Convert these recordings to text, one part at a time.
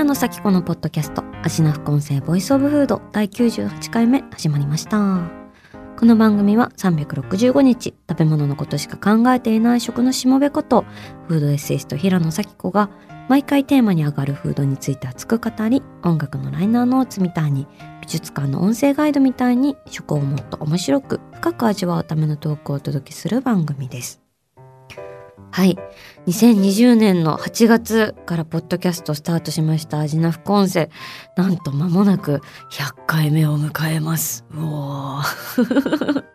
平野咲子のポッドキャスト味な副音声 Voice of Food 第98回目始まりました。この番組は365日食べ物のことしか考えていない食のしもべことフードエッセイスト平野咲子が毎回テーマに上がるフードについて熱く語り音楽のライナーノーツみたいに美術館の音声ガイドみたいに食をもっと面白く深く味わうためのトークをお届けする番組です。はい。2020年の8月からポッドキャストスタートしましたアジナ副音声なんと間もなく100回目を迎えます。うおー。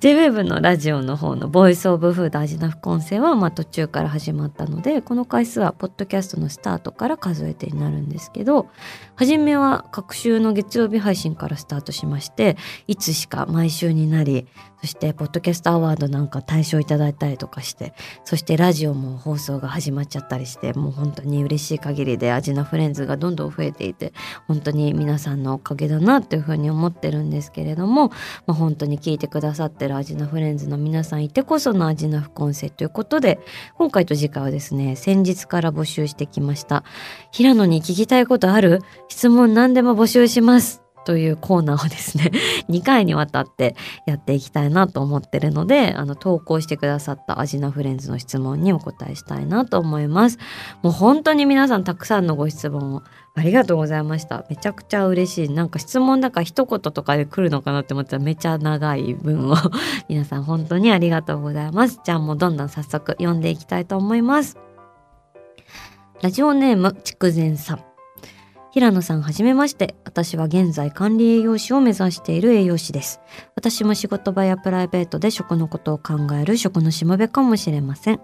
JWEB のラジオの方のボイスオブフードアジナ副音声はまあ途中から始まったのでこの回数はポッドキャストのスタートから数えてになるんですけど初めは各週の月曜日配信からスタートしましていつしか毎週になりそしてポッドキャストアワードなんか大賞いただいたりとかしてそしてラジオも放送が始まっちゃったりしてもう本当に嬉しい限りでアジナフレンズがどんどん増えていて本当に皆さんのおかげだなっていうふうに思ってるんですけれども、まあ、本当に聞いてくださってるアジナフレンズの皆さんいてこそのアジナ副音声ということで今回と次回はですね先日から募集してきました平野に聞きたいことある？質問何でも募集します。というコーナーをですね 2回にわたってやっていきたいなと思ってるのであの投稿してくださったアジナフレンズの質問にお答えしたいなと思います。もう本当に皆さんたくさんのご質問をありがとうございました。めちゃくちゃ嬉しい。なんか質問だから一言とかで来るのかなって思ったらめちゃ長い文を。皆さん本当にありがとうございます。じゃあもうどんどん早速読んでいきたいと思います。ラジオネーム筑前さん。平野さんはじめまして。私は現在管理栄養士を目指している栄養士です。私も仕事場やプライベートで食のことを考える食のしもべかもしれません。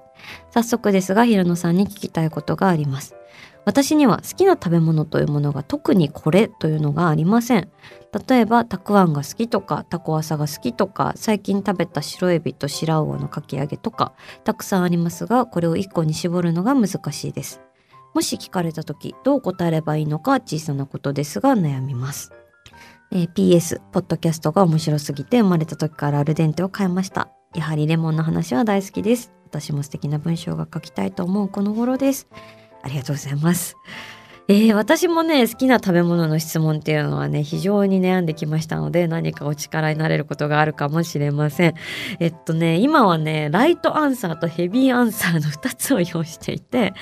早速ですが平野さんに聞きたいことがあります。私には好きな食べ物というものが特にこれというのがありません。例えばたくあんが好きとかタコ朝が好きとか最近食べた白エビと白魚のかき揚げとかたくさんありますがこれを1個に絞るのが難しいです。もし聞かれた時どう答えればいいのか小さなことですが悩みます、えー PS ポッドキャストが面白すぎて生まれた時からアルデンテを変えました。やはりレモンの話は大好きです。私も素敵な文章が書きたいと思うこの頃です。ありがとうございます。えー私もね好きな食べ物の質問っていうのはね非常に悩んできましたので何かお力になれることがあるかもしれません。えっとね今はねライトアンサーとヘビーアンサーの2つを用意していて、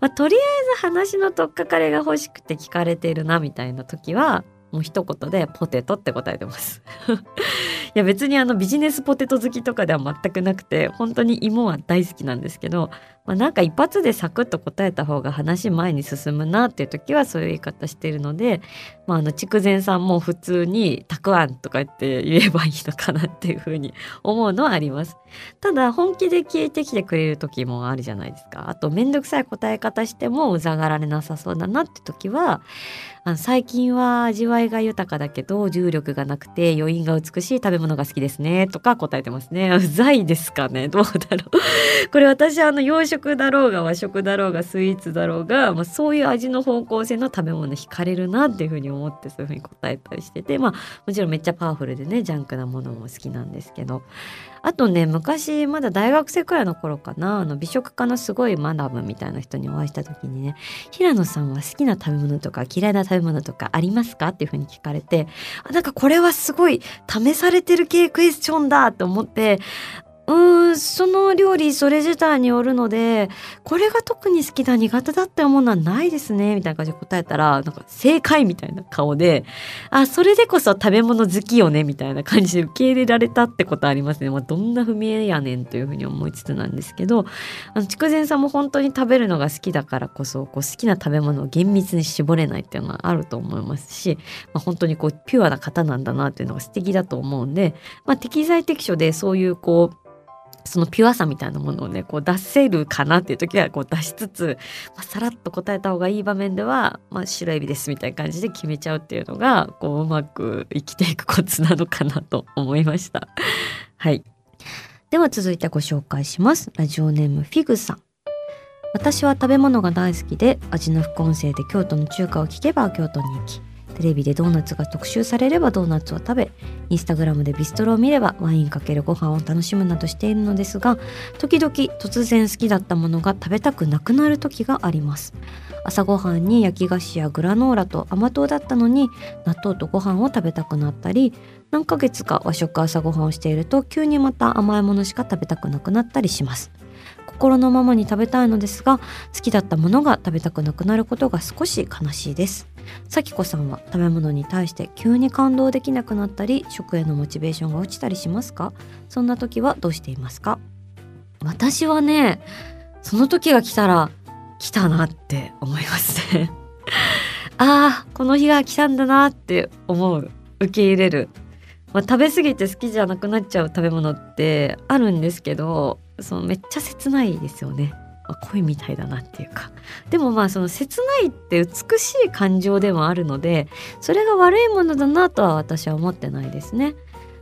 まあ、とりあえず話の取っかかりが欲しくて聞かれているなみたいな時はもう一言でポテトって答えてます。いや別にあのビジネスポテト好きとかでは全くなくて本当に芋は大好きなんですけど、まあ、なんか一発でサクッと答えた方が話前に進むなっていう時はそういう言い方してるので、まあ、あの筑前さんも普通に「たくあん」とか言って言えばいいのかなっていうふうに思うのはあります。ただ本気で聞いてきてくれる時もあるじゃないですか。あと面倒くさい答え方してもうざがられなさそうだなって時はあの最近は味わいが豊かだけど重力がなくて余韻が美しい食べ物が好きですねとか答えてますね。うざいですかねどうだろう。これ私あの洋食だろうが和食だろうがスイーツだろうが、まあ、そういう味の方向性の食べ物に惹かれるなっていうふうに思ってそういうふうに答えたりしててまあもちろんめっちゃパワフルでねジャンクなものも好きなんですけどあとね昔まだ大学生くらいの頃かなあの美食家のすごいマダムみたいな人にお会いした時にね「平野さんは好きな食べ物とか嫌いな食べ物とかありますか?」っていうふうに聞かれてあなんかこれはすごい試されてる系クエスチョンだと思ってうんその料理それ自体によるのでこれが特に好きだ苦手だって思うのはないですねみたいな感じで答えたらなんか正解みたいな顔であそれでこそ食べ物好きよねみたいな感じで受け入れられたってことありますね、まあ、どんな踏み絵やねんというふうに思いつつなんですけどあの筑前さんも本当に食べるのが好きだからこそこう好きな食べ物を厳密に絞れないっていうのはあると思いますし、まあ、本当にこうピュアな方なんだなっていうのが素敵だと思うんで、まあ、適材適所でそういうこうそのピュアさみたいなものをねこう出せるかなっていう時はこう出しつつ、まあ、さらっと答えた方がいい場面では、まあ、白エビですみたいな感じで決めちゃうっていうのがこううまく生きていくコツなのかなと思いました。はい。では続いてご紹介します。ラジオネームフィグさん。私は食べ物が大好きで味の副音声で京都の中華を聞けば京都に行きテレビでドーナツが特集されればドーナツを食べインスタグラムでビストロを見ればワインかけるご飯を楽しむなどしているのですが時々突然好きだったものが食べたくなくなる時があります。朝ごはんに焼き菓子やグラノーラと甘党だったのに納豆とご飯を食べたくなったり何ヶ月か和食朝ごはんをしていると急にまた甘いものしか食べたくなくなったりします。心のままに食べたいのですが好きだったものが食べたくなくなることが少し悲しいです。咲子さんは食べ物に対して急に感動できなくなったり食へのモチベーションが落ちたりしますか？そんな時はどうしていますか？私はねその時が来たら来たなって思いますね。ああこの日が来たんだなって思う受け入れる、まあ、食べ過ぎて好きじゃなくなっちゃう食べ物ってあるんですけどそのめっちゃ切ないですよね。恋みたいだなっていうか。でもまあその切ないって美しい感情でもあるのでそれが悪いものだなとは私は思ってないですね。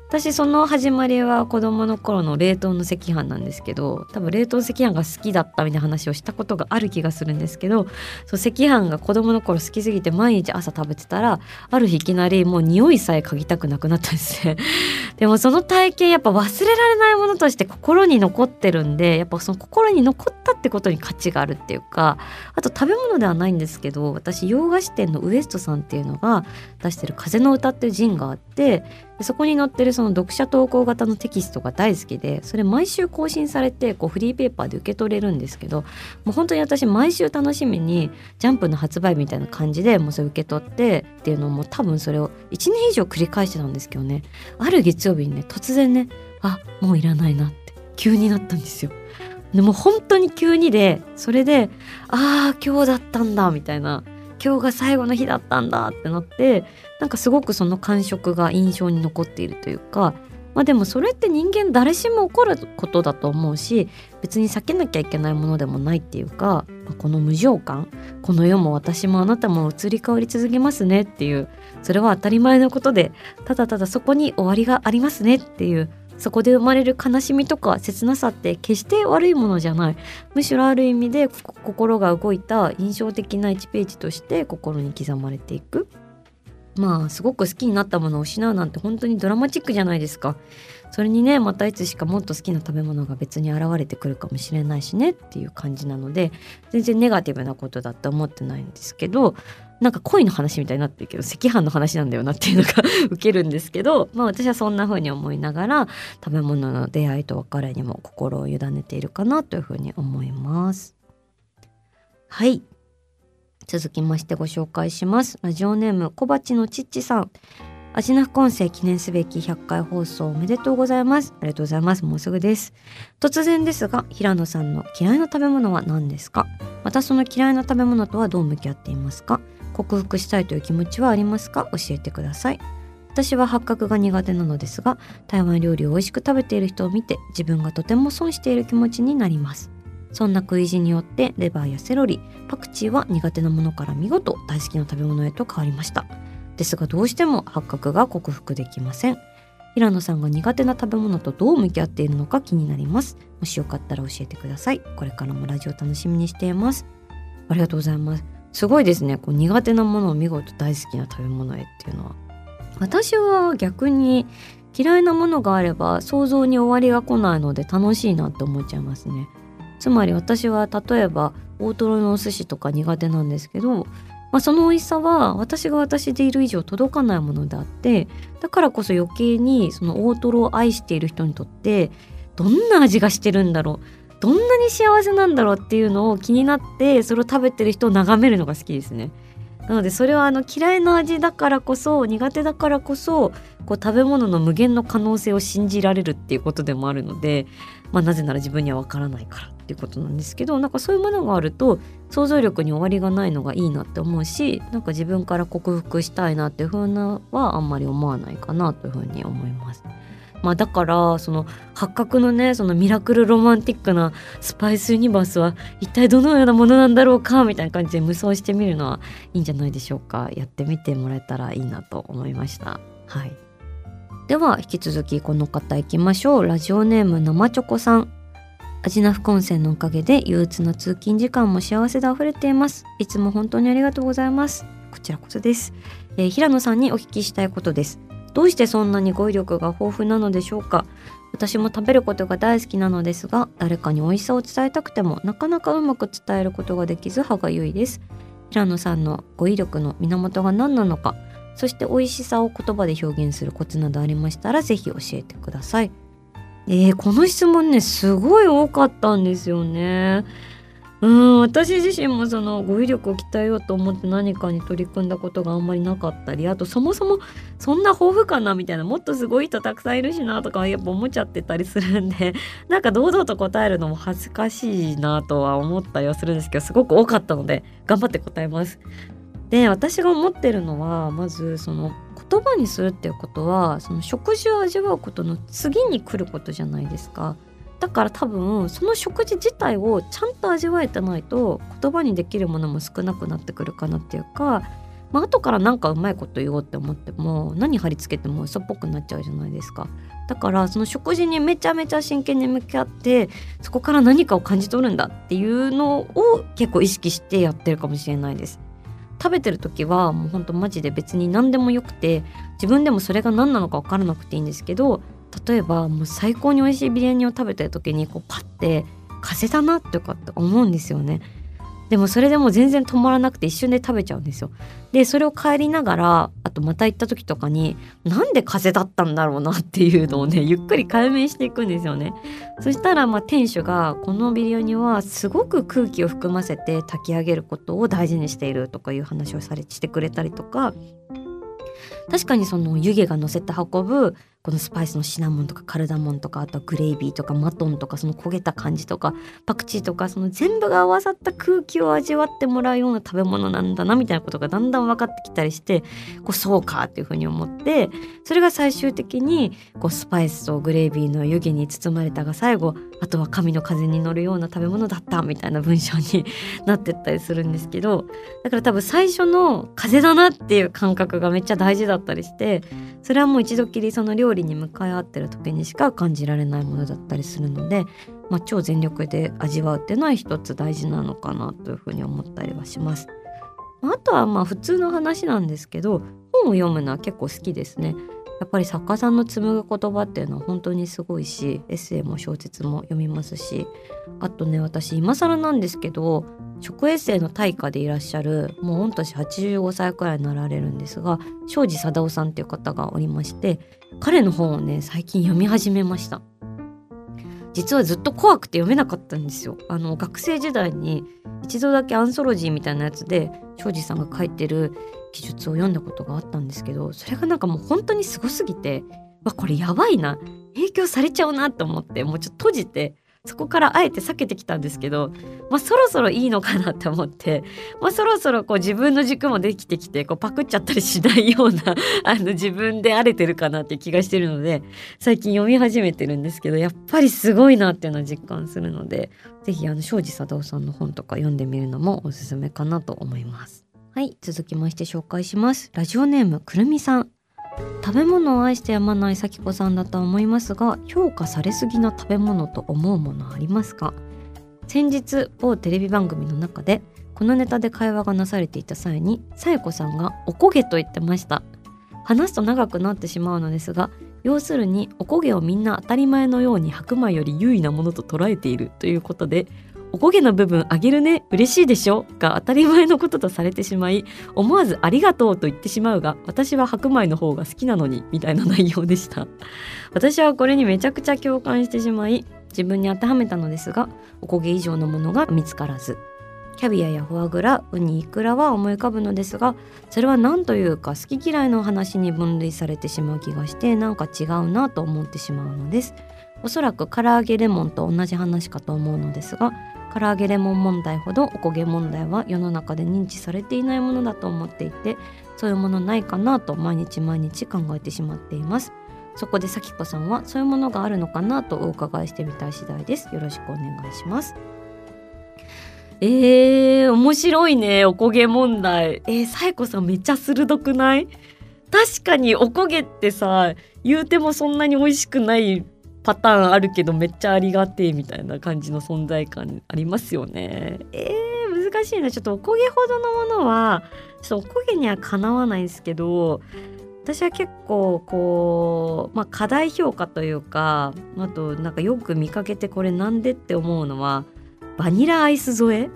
私その始まりは子供の頃の冷凍の赤飯なんですけど多分冷凍赤飯が好きだったみたいな話をしたことがある気がするんですけどそう赤飯が子供の頃好きすぎて毎日朝食べてたらある日いきなりもう匂いさえ嗅ぎたくなくなったんですね。でもその体験やっぱ忘れられないものとして心に残ってるんでやっぱその心に残ったってことに価値があるっていうかあと食べ物ではないんですけど私洋菓子店のウエストさんっていうのが出してる「風の歌」っていうジンがあってそこに載ってるその読者投稿型のテキストが大好きでそれ毎週更新されてこうフリーペーパーで受け取れるんですけどもう本当に私毎週楽しみにジャンプの発売みたいな感じでもうそれ受け取ってっていうのも多分それを1年以上繰り返してたんですけどね。ある月曜日にね突然ねあもういらないなって。急になったんですよ。でも本当に急にでそれでああ今日だったんだみたいな。今日が最後の日だったんだってなってなんかすごくその感触が印象に残っているというか。まあでもそれって人間誰しも起こることだと思うし別に避けなきゃいけないものでもないっていうか、まあ、この無常感この世も私もあなたも移り変わり続けますねっていうそれは当たり前のことでただただそこに終わりがありますねっていうそこで生まれる悲しみとか切なさって決して悪いものじゃない。むしろある意味で心が動いた印象的な1ページとして心に刻まれていく。まあすごく好きになったものを失うなんて本当にドラマチックじゃないですか。それにねまたいつしかもっと好きな食べ物が別に現れてくるかもしれないしねっていう感じなので全然ネガティブなことだって思ってないんですけどなんか恋の話みたいになってるけど赤飯の話なんだよなっていうのが 受けるんですけど、まあ、私はそんな風に思いながら食べ物の出会いと別れにも心を委ねているかなという風に思います。はい。続きましてご紹介します。ラジオネーム小鉢のちっちさん。アジナフコ記念すべき100回放送おめでとうございます。ありがとうございます。もうすぐです。突然ですが平野さんの嫌いな食べ物は何ですか？またその嫌いな食べ物とはどう向き合っていますか？克服したいという気持ちはありますか？教えてください。私は八角が苦手なのですが台湾料理を美味しく食べている人を見て自分がとても損している気持ちになります。そんな食い地によってレバーやセロリパクチーは苦手なものから見事大好きな食べ物へと変わりました。ですがどうしても八角が克服できません。平野さんが苦手な食べ物とどう向き合っているのか気になります。もしよかったら教えてください。これからもラジオ楽しみにしています。ありがとうございます。すごいですね。こう苦手なものを見事大好きな食べ物へっていうのは。私は逆に嫌いなものがあれば想像に終わりが来ないので楽しいなって思っちゃいますね。つまり私は例えば大トロのお寿司とか苦手なんですけど、まあ、その美味しさは私が私でいる以上届かないものであってだからこそ余計にその大トロを愛している人にとってどんな味がしてるんだろう。どんなに幸せなんだろうっていうのを気になってそれを食べてる人を眺めるのが好きですね。なのでそれはあの嫌いな味だからこそ苦手だからこそこう食べ物の無限の可能性を信じられるっていうことでもあるので、まあ、なぜなら自分にはわからないからっていうことなんですけどなんかそういうものがあると想像力に終わりがないのがいいなって思うしなんか自分から克服したいなっていうふうなはあんまり思わないかなというふうに思います。まあ、だからその八角のねそのミラクルロマンティックなスパイスユニバースは一体どのようなものなんだろうかみたいな感じで無双してみるのはいいんじゃないでしょうかやってみてもらえたらいいなと思いました。はい。では引き続きこの方いきましょう。ラジオネーム生チョコさん。アジナフコンセンのおかげで憂鬱な通勤時間も幸せで溢れています。いつも本当にありがとうございます。こちらこそです、えー、平野さんにお聞きしたいことです。どうしてそんなに語彙力が豊富なのでしょうか？私も食べることが大好きなのですが誰かに美味しさを伝えたくてもなかなかうまく伝えることができず歯がゆいです。平野さんの語彙力の源が何なのかそして美味しさを言葉で表現するコツなどありましたら是非教えてください。えー、この質問ねすごい多かったんですよね。うん私自身もその語彙力を鍛えようと思って何かに取り組んだことがあんまりなかったりあとそもそもそんな豊富かなみたいなもっとすごい人たくさんいるしなとかやっぱ思っちゃってたりするんで なんか堂々と答えるのも恥ずかしいなとは思ったりはするんですけどすごく多かったので頑張って答えます。で私が思ってるのはまずその言葉にするっていうことはその食事を味わうことの次に来ることじゃないですか。だから多分その食事自体をちゃんと味わえてないと言葉にできるものも少なくなってくるかなっていうか、まあ後からなんかうまいこと言おうって思っても何貼り付けても嘘っぽくなっちゃうじゃないですか。だからその食事にめちゃめちゃ真剣に向き合ってそこから何かを感じ取るんだっていうのを結構意識してやってるかもしれないです。食べてる時はもうほんとマジで別に何でもよくて自分でもそれが何なのか分からなくていいんですけど例えばもう最高に美味しいビリヤニを食べてる時にこうパッて風だなとかって思うんですよね。でもそれでも全然止まらなくて一瞬で食べちゃうんですよ。でそれを帰りながらあとまた行った時とかになんで風だったんだろうなっていうのをねゆっくり解明していくんですよね。そしたらまあ店主がこのビリヤニはすごく空気を含ませて炊き上げることを大事にしているとかいう話をされしてくれたりとか確かにその湯気が乗せて運ぶこのスパイスのシナモンとかカルダモンとかあとはグレイビーとかマトンとかその焦げた感じとかパクチーとかその全部が合わさった空気を味わってもらうような食べ物なんだなみたいなことがだんだん分かってきたりしてこうそうかっていうふうに思ってそれが最終的にこうスパイスとグレイビーの湯気に包まれたが最後あとは神の風に乗るような食べ物だったみたいな文章に なってったりするんですけどだから多分最初の風だなっていう感覚がめっちゃ大事だったりしてそれはもう一度きりその料理に向かい合ってる時にしか感じられないものだったりするので、まあ、超全力で味わうっていうのは一つ大事なのかなというふうに思ったりはします。あとはまあ普通の話なんですけど本を読むのは結構好きですね。やっぱり作家さんの紡ぐ言葉っていうのは本当にすごいしエッセイも小説も読みますしあとね私今更なんですけど食エッセイの大家でいらっしゃるもう御年85歳くらいになられるんですが庄司貞夫さんっていう方がおりまして彼の本をね最近読み始めました。実はずっと怖くて読めなかったんですよ。あの学生時代に一度だけアンソロジーみたいなやつで庄司さんが書いてる記述を読んだことがあったんですけどそれがなんかもう本当にすごすぎてわこれやばいな影響されちゃうなと思ってもうちょっと閉じてそこからあえて避けてきたんですけど、まあ、そろそろいいのかなって思って、まあ、そろそろこう自分の軸もできてきてこうパクっちゃったりしないような あの自分で荒れてるかなって気がしてるので最近読み始めてるんですけどやっぱりすごいなっていうのを実感するので是非庄司貞夫さんの本とか読んでみるのもおすすめかなと思います。はい続きまして紹介しますラジオネームくるみさん食べ物を愛してやまない咲子さんだとは思いますが評価されすぎな食べ物と思うものありますか？先日某テレビ番組の中でこのネタで会話がなされていた際にさや子さんがおこげと言ってました。話すと長くなってしまうのですが要するにおこげをみんな当たり前のように白米より優位なものと捉えているということでおこげの部分あげるね。嬉しいでしょ？が当たり前のこととされてしまい思わずありがとうと言ってしまうが私は白米の方が好きなのにみたいな内容でした。私はこれにめちゃくちゃ共感してしまい自分に当てはめたのですがおこげ以上のものが見つからず。キャビアやフォアグラウニイクラは思い浮かぶのですがそれは何というか好き嫌いの話に分類されてしまう気がしてなんか違うなと思ってしまうのです。おそらく唐揚げレモンと同じ話かと思うのですが唐揚げレモン問題ほどおこげ問題は世の中で認知されていないものだと思っていてそういうものないかなと毎日毎日考えてしまっています。そこで咲子さんはそういうものがあるのかなとお伺いしてみたい次第です。よろしくお願いします。えー、面白いねおこげ問題。えー、サイさんめっちゃ鋭くない？確かにおこげってさ言うてもそんなに美味しくないパターンあるけどめっちゃありがてえみたいな感じの存在感ありますよね。えー、難しいな。ちょっとおこげほどのものはちょっとおこげにはかなわないんですけど私は結構こう、まあ、過大評価というかあとなんかよく見かけてこれなんでって思うのはバニラアイス添え？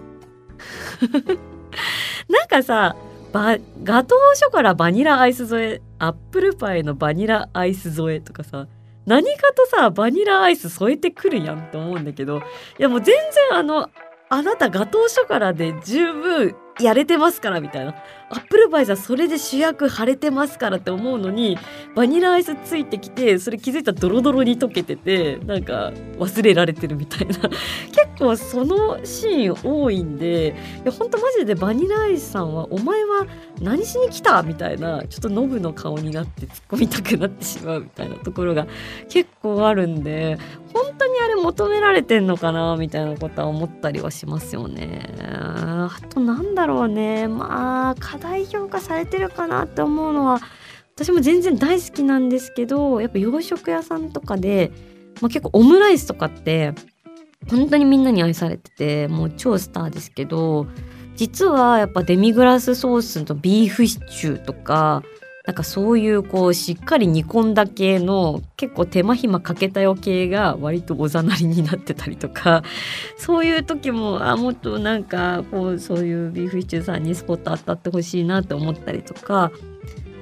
なんかさバガトーショコラバニラアイス添えアップルパイのバニラアイス添えとかさ何かとさバニラアイス添えてくるやんって思うんだけどいやもう全然あのあなたガトーショコラで十分やれてますからみたいなアップルパイさんそれで主役晴れてますからって思うのにバニラアイスついてきてそれ気づいたらドロドロに溶けててなんか忘れられてるみたいな 結構そのシーン多いんでいやほんとマジでバニラアイスさんはお前は何しに来たみたいなちょっとノブの顔になって突っ込みたくなってしまうみたいなところが結構あるんで本当にあれ求められてんのかなみたいなことは思ったりはしますよね。あとなんだろうね。まあ課題評価されてるかなって思うのは私も全然大好きなんですけどやっぱ洋食屋さんとかで、まあ、結構オムライスとかって本当にみんなに愛されててもう超スターですけど実はやっぱデミグラスソースとビーフシチューとかなんかそういうこうしっかり煮込んだ系の結構手間暇かけたよ系が割とおざなりになってたりとか そういう時もあもっとなんかこうそういうビーフシチューさんにスポット当たってほしいなって思ったりとか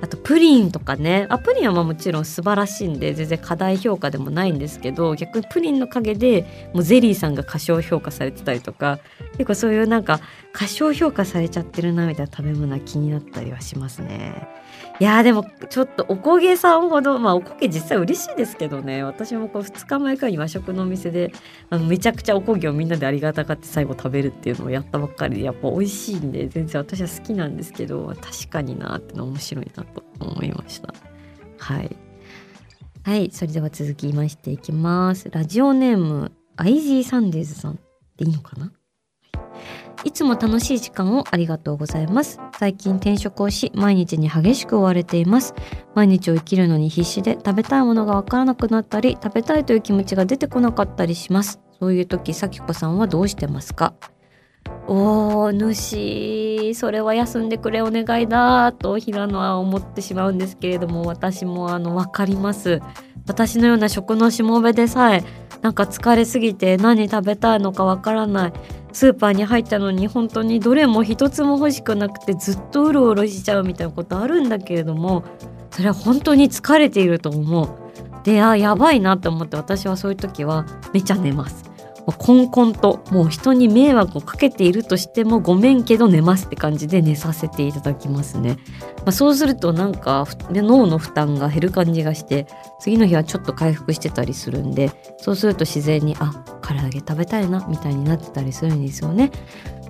あとプリンとかねあプリンはまあもちろん素晴らしいんで全然過大評価でもないんですけど逆にプリンの陰でもうゼリーさんが過小評価されてたりとか結構そういうなんか過小評価されちゃってるなみたいな食べ物は気になったりはしますね。いやでもちょっとおこげさんほどまあおこげ実際嬉しいですけどね。私もこう2日前かに和食のお店であのめちゃくちゃおこげをみんなでありがたがって最後食べるっていうのをやったばっかりでやっぱ美味しいんで全然私は好きなんですけど確かになっての面白いなと思いました。はい。はいそれでは続きましていきます。ラジオネームアイジーサンデーズさん。でいいのかな？いつも楽しい時間をありがとうございます。最近転職をし、毎日に激しく追われています。毎日を生きるのに必死で食べたいものがわからなくなったり、食べたいという気持ちが出てこなかったりします。そういう時、さきこさんはどうしてますか？おー、主、それは休んでくれお願いだと平野は思ってしまうんですけれども、私もあの、わかります。私のような食のしもべでさえ、なんか疲れすぎて何食べたいのかわからない。スーパーに入ったのに本当にどれも一つも欲しくなくてずっとうろうろしちゃうみたいなことあるんだけれどもそれは本当に疲れていると思う。であやばいなと思って私はそういう時はめちゃ寝ます。こんこんともう人に迷惑をかけているとしてもごめんけど寝ますって感じで寝させていただきますね、まあ、そうするとなんか脳の負担が減る感じがして次の日はちょっと回復してたりするんでそうすると自然にあ唐揚げ食べたいなみたいになってたりするんですよね。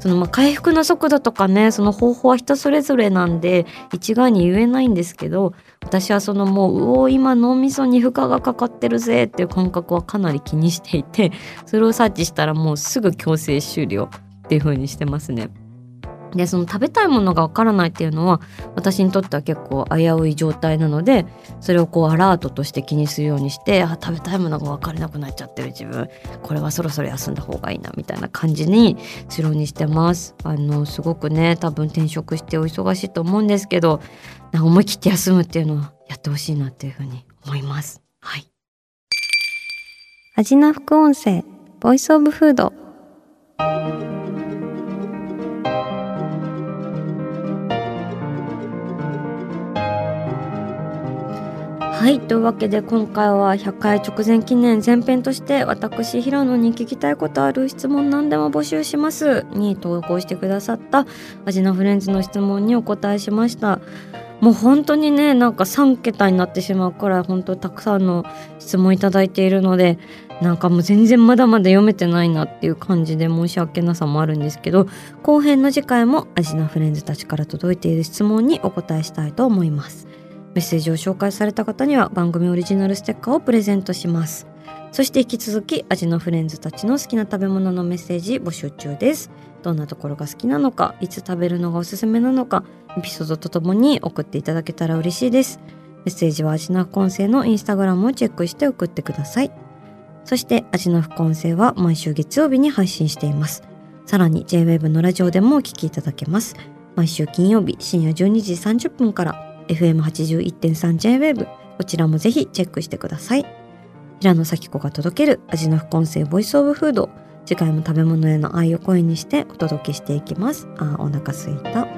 そのまあ回復の速度とかねその方法は人それぞれなんで一概に言えないんですけど私はそのもううお今脳みそに負荷がかかってるぜっていう感覚はかなり気にしていてそれを察知したらもうすぐ強制終了っていう風にしてますね。でその食べたいものがわからないっていうのは私にとっては結構危うい状態なのでそれをこうアラートとして気にするようにしてあ食べたいものが分からなくなっちゃってる自分これはそろそろ休んだ方がいいなみたいな感じにするようにしてますあのすごくね多分転職してお忙しいと思うんですけど思い切って休むっていうのはやってほしいなっていうふうに思います。はい。味な副音声ボイスオブフード。はい。というわけで今回は100回直前記念前編として私平野に聞きたいことある質問何でも募集します。に投稿してくださったアジナフレンズの質問にお答えしましたもう本当にねなんか3桁になってしまうくらい本当たくさんの質問いただいているのでなんかもう全然まだまだ読めてないなっていう感じで申し訳なさもあるんですけど後編の次回もアジナフレンズたちから届いている質問にお答えしたいと思います。メッセージを紹介された方には番組オリジナルステッカーをプレゼントします。そして引き続き味のフレンズたちの好きな食べ物のメッセージ募集中です。どんなところが好きなのかいつ食べるのがおすすめなのかエピソードとともに送っていただけたら嬉しいです。メッセージは味の副音声のインスタグラムをチェックして送ってください。そして味の副音声は毎週月曜日に配信しています。さらに JWEB のラジオでもお聞きいただけます。毎週金曜日深夜12時30分から FM81.3JWAVE こちらもぜひチェックしてください。平野咲子が届ける味の副音声ボイスオブフード。次回も食べ物への愛を声にしてお届けしていきます。あお腹すいた。